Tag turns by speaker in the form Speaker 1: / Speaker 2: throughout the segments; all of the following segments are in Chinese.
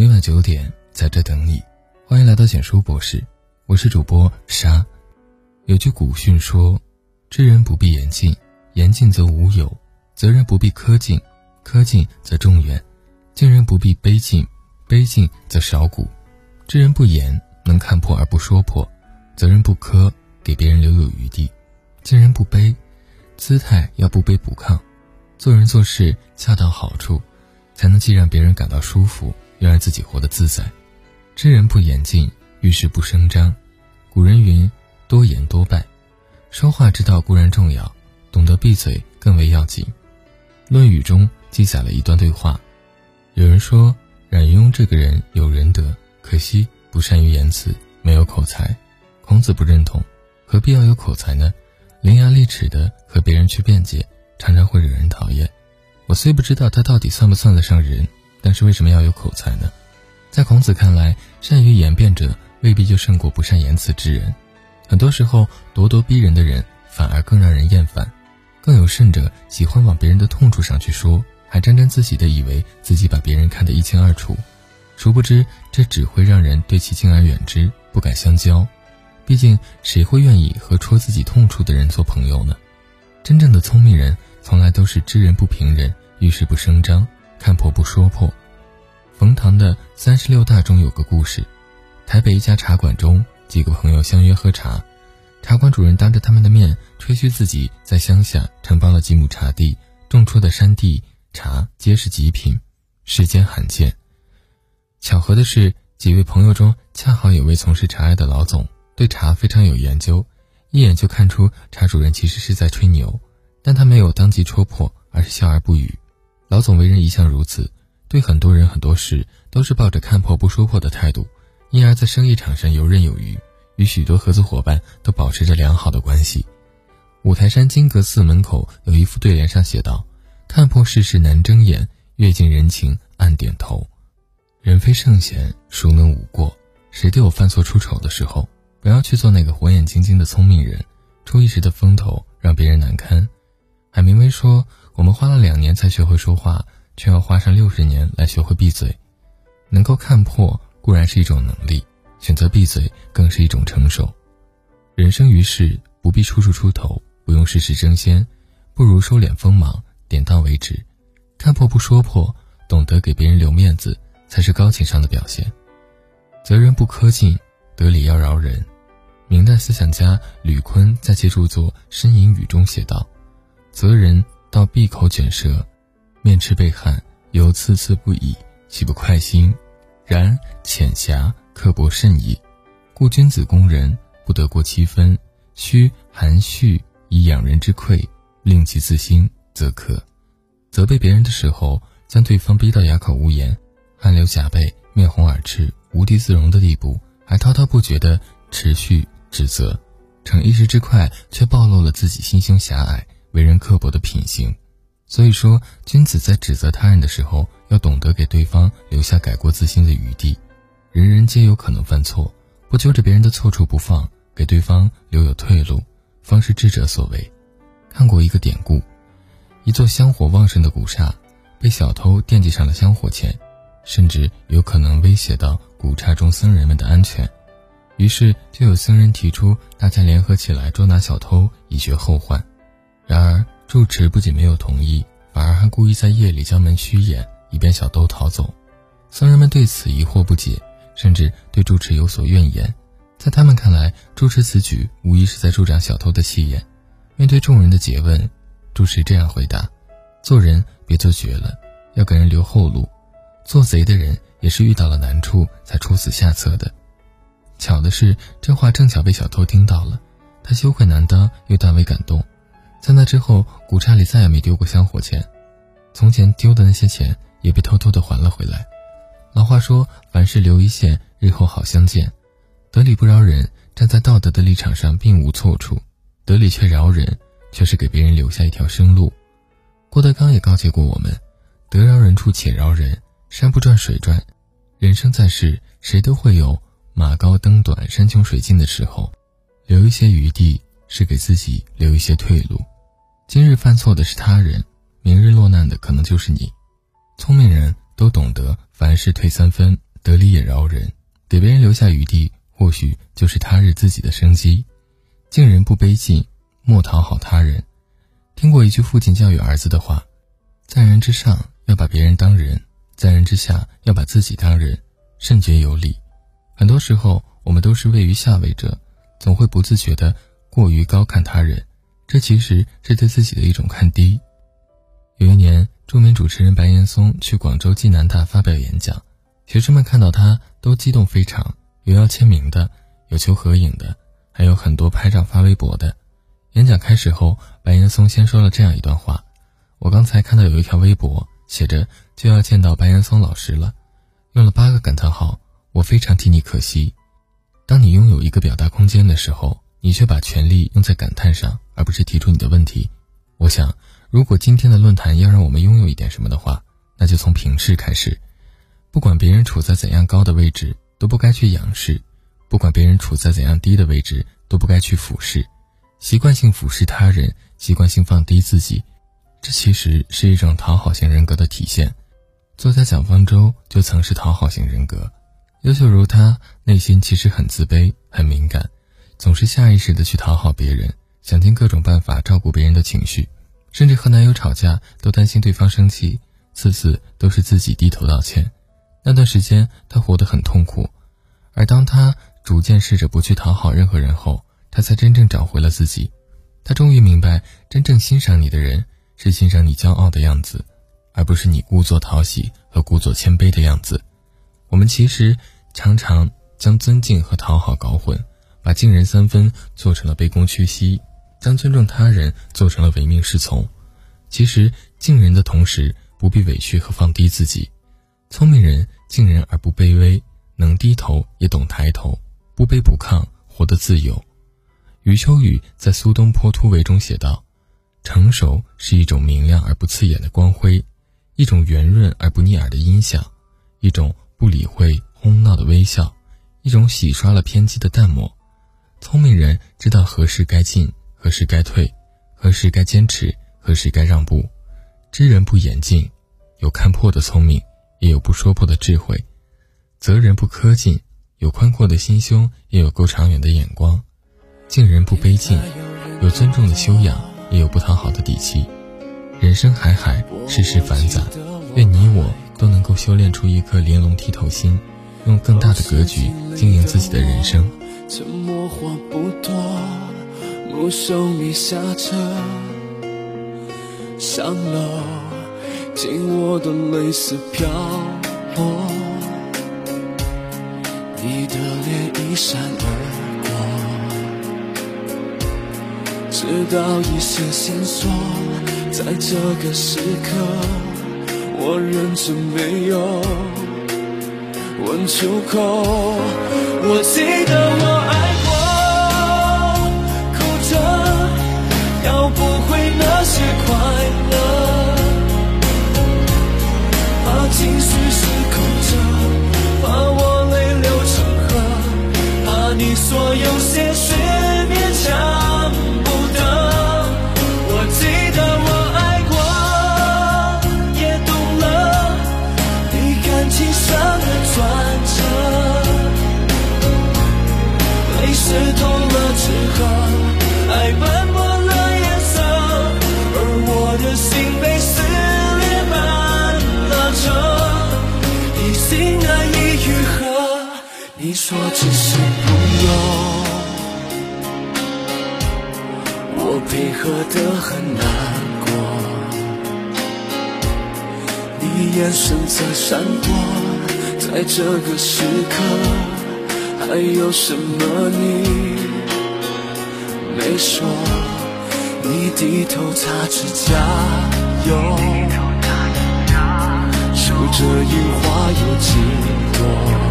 Speaker 1: 每晚九点在这等你，欢迎来到简书博士，我是主播沙。有句古训说：“知人不必言尽，言尽则无有；责人不必苛尽，苛尽则众怨；敬人不必卑尽，卑尽则少骨。知人不言，能看破而不说破；责人不苛，给别人留有余地；敬人不卑，姿态要不卑不亢。做人做事恰到好处，才能既让别人感到舒服。”要让自己活得自在，知人不言尽，遇事不声张。古人云：“多言多败。”说话之道固然重要，懂得闭嘴更为要紧。《论语》中记载了一段对话，有人说冉雍这个人有仁德，可惜不善于言辞，没有口才。孔子不认同，何必要有口才呢？伶牙俐齿的和别人去辩解，常常会惹人讨厌。我虽不知道他到底算不算得上人。但是为什么要有口才呢？在孔子看来，善于言辩者未必就胜过不善言辞之人。很多时候，咄咄逼人的人反而更让人厌烦。更有甚者，喜欢往别人的痛处上去说，还沾沾自喜的以为自己把别人看得一清二楚。殊不知，这只会让人对其敬而远之，不敢相交。毕竟，谁会愿意和戳自己痛处的人做朋友呢？真正的聪明人，从来都是知人不评人，遇事不声张。看破不说破。冯唐的《三十六大》中有个故事：台北一家茶馆中，几个朋友相约喝茶，茶馆主人当着他们的面吹嘘自己在乡下承包了几亩茶地，种出的山地茶皆是极品，世间罕见。巧合的是，几位朋友中恰好有位从事茶叶的老总，对茶非常有研究，一眼就看出茶主人其实是在吹牛，但他没有当即戳破，而是笑而不语。老总为人一向如此，对很多人很多事都是抱着看破不说破的态度，因而，在生意场上游刃有余，与许多合作伙伴都保持着良好的关系。五台山金阁寺门口有一副对联，上写道：“看破世事难睁眼，阅尽人情暗点头。”人非圣贤，孰能无过？谁都有犯错出丑的时候，不要去做那个火眼金睛的聪明人，出一时的风头，让别人难堪。海明威说。我们花了两年才学会说话，却要花上六十年来学会闭嘴。能够看破固然是一种能力，选择闭嘴更是一种成熟。人生于世，不必处处出头，不用事事争先，不如收敛锋芒，点到为止。看破不说破，懂得给别人留面子，才是高情商的表现。责人不苛尽，得理要饶人。明代思想家吕坤在其著作《呻吟语》中写道：“责人。”到闭口卷舌，面赤背汗，犹次次不已，岂不快心？然浅狭刻薄甚矣。故君子攻人，不得过七分，须含蓄以养人之愧，令其自心，则可。责备别人的时候，将对方逼到哑口无言，汗流浃背，面红耳赤，无地自容的地步，还滔滔不绝地持续指责，逞一时之快，却暴露了自己心胸狭隘。为人刻薄的品行，所以说，君子在指责他人的时候，要懂得给对方留下改过自新的余地。人人皆有可能犯错，不揪着别人的错处不放，给对方留有退路，方是智者所为。看过一个典故，一座香火旺盛的古刹，被小偷惦记上了香火钱，甚至有可能威胁到古刹中僧人们的安全。于是，就有僧人提出，大家联合起来捉拿小偷，以绝后患。然而，住持不仅没有同意，反而还故意在夜里将门虚掩，以便小偷逃走。僧人们对此疑惑不解，甚至对住持有所怨言。在他们看来，住持此举无疑是在助长小偷的气焰。面对众人的诘问，住持这样回答：“做人别做绝了，要给人留后路。做贼的人也是遇到了难处才出此下策的。”巧的是，这话正巧被小偷听到了，他羞愧难当，又大为感动。在那之后，古刹里再也没丢过香火钱，从前丢的那些钱也被偷偷的还了回来。老话说：“凡事留一线，日后好相见。”得理不饶人，站在道德的立场上并无错处；得理却饶人，却是给别人留下一条生路。郭德纲也告诫过我们：“得饶人处且饶人，山不转水转。人生在世，谁都会有马高灯短、山穷水尽的时候，留一些余地。”是给自己留一些退路。今日犯错的是他人，明日落难的可能就是你。聪明人都懂得凡事退三分，得理也饶人，给别人留下余地，或许就是他日自己的生机。敬人不卑敬，莫讨好他人。听过一句父亲教育儿子的话：在人之上要把别人当人，在人之下要把自己当人，甚觉有理。很多时候，我们都是位于下位者，总会不自觉地过于高看他人，这其实是对自己的一种看低。有一年，著名主持人白岩松去广州暨南大发表演讲，学生们看到他都激动非常，有要签名的，有求合影的，还有很多拍照发微博的。演讲开始后，白岩松先说了这样一段话：“我刚才看到有一条微博，写着就要见到白岩松老师了，用了八个感叹号。我非常替你可惜。当你拥有一个表达空间的时候，你却把权力用在感叹上，而不是提出你的问题。我想。”如果今天的论坛要让我们拥有一点什么的话，那就从平视开始。不管别人处在怎样高的位置，都不该去仰视；不管别人处在怎样低的位置，都不该去俯视。习惯性俯视他人，习惯性放低自己，这其实是一种讨好型人格的体现。作家蒋方舟就曾是讨好型人格，优秀如他，内心其实很自卑、很敏感，总是下意识的去讨好别人，想尽各种办法照顾别人的情绪。甚至和男友吵架都担心对方生气，次次都是自己低头道歉。那段时间，她活得很痛苦。而当她逐渐试着不去讨好任何人后，她才真正找回了自己。她终于明白，真正欣赏你的人是欣赏你骄傲的样子，而不是你故作讨喜和故作谦卑的样子。我们其实常常将尊敬和讨好搞混，把敬人三分做成了卑躬屈膝。将尊重他人做成了唯命是从，其实敬人的同时不必委屈和放低自己。聪明人敬人而不卑微，能低头也懂抬头，不卑不亢，活得自由。余秋雨在《苏东坡突围》中写道：“成熟是一种明亮而不刺眼的光辉，一种圆润而不腻耳的音响，一种不理会哄闹的微笑，一种洗刷了偏激的淡漠。聪明人知道何时该进。”何时该退，何时该坚持，何时该让步？知人不言尽，有看破的聪明，也有不说破的智慧；责人不苛尽，有宽阔的心胸，也有够长远的眼光；敬人不卑近，有尊重的修养，也有不讨好的底气。人生海海，世事繁杂，愿你我都能够修炼出一颗玲珑剔透心，用更大的格局经营自己的人生。
Speaker 2: 沉默话不多。目送你下车，上楼，紧握的泪丝飘落，你的脸一闪而过，直到一些线索，在这个时刻，我认真没有问出口，我记得我爱。你说只是朋友，我配合的很难过。你眼神在闪躲，在这个时刻，还有什么你没说？你低头擦指甲油，数着樱花有几朵。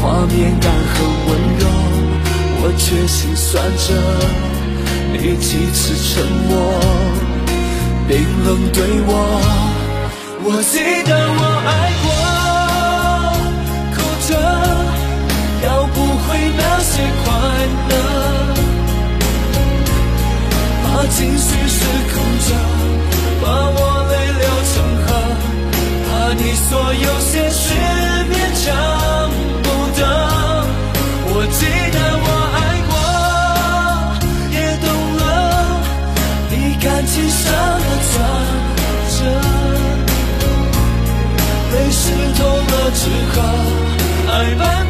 Speaker 2: 画面感很温柔，我却心酸着。你几次沉默，冰冷对我。我记得我爱过，哭着要不回那些快乐，怕情绪失控着，把我泪流成河，怕你所有些。适合，爱漫不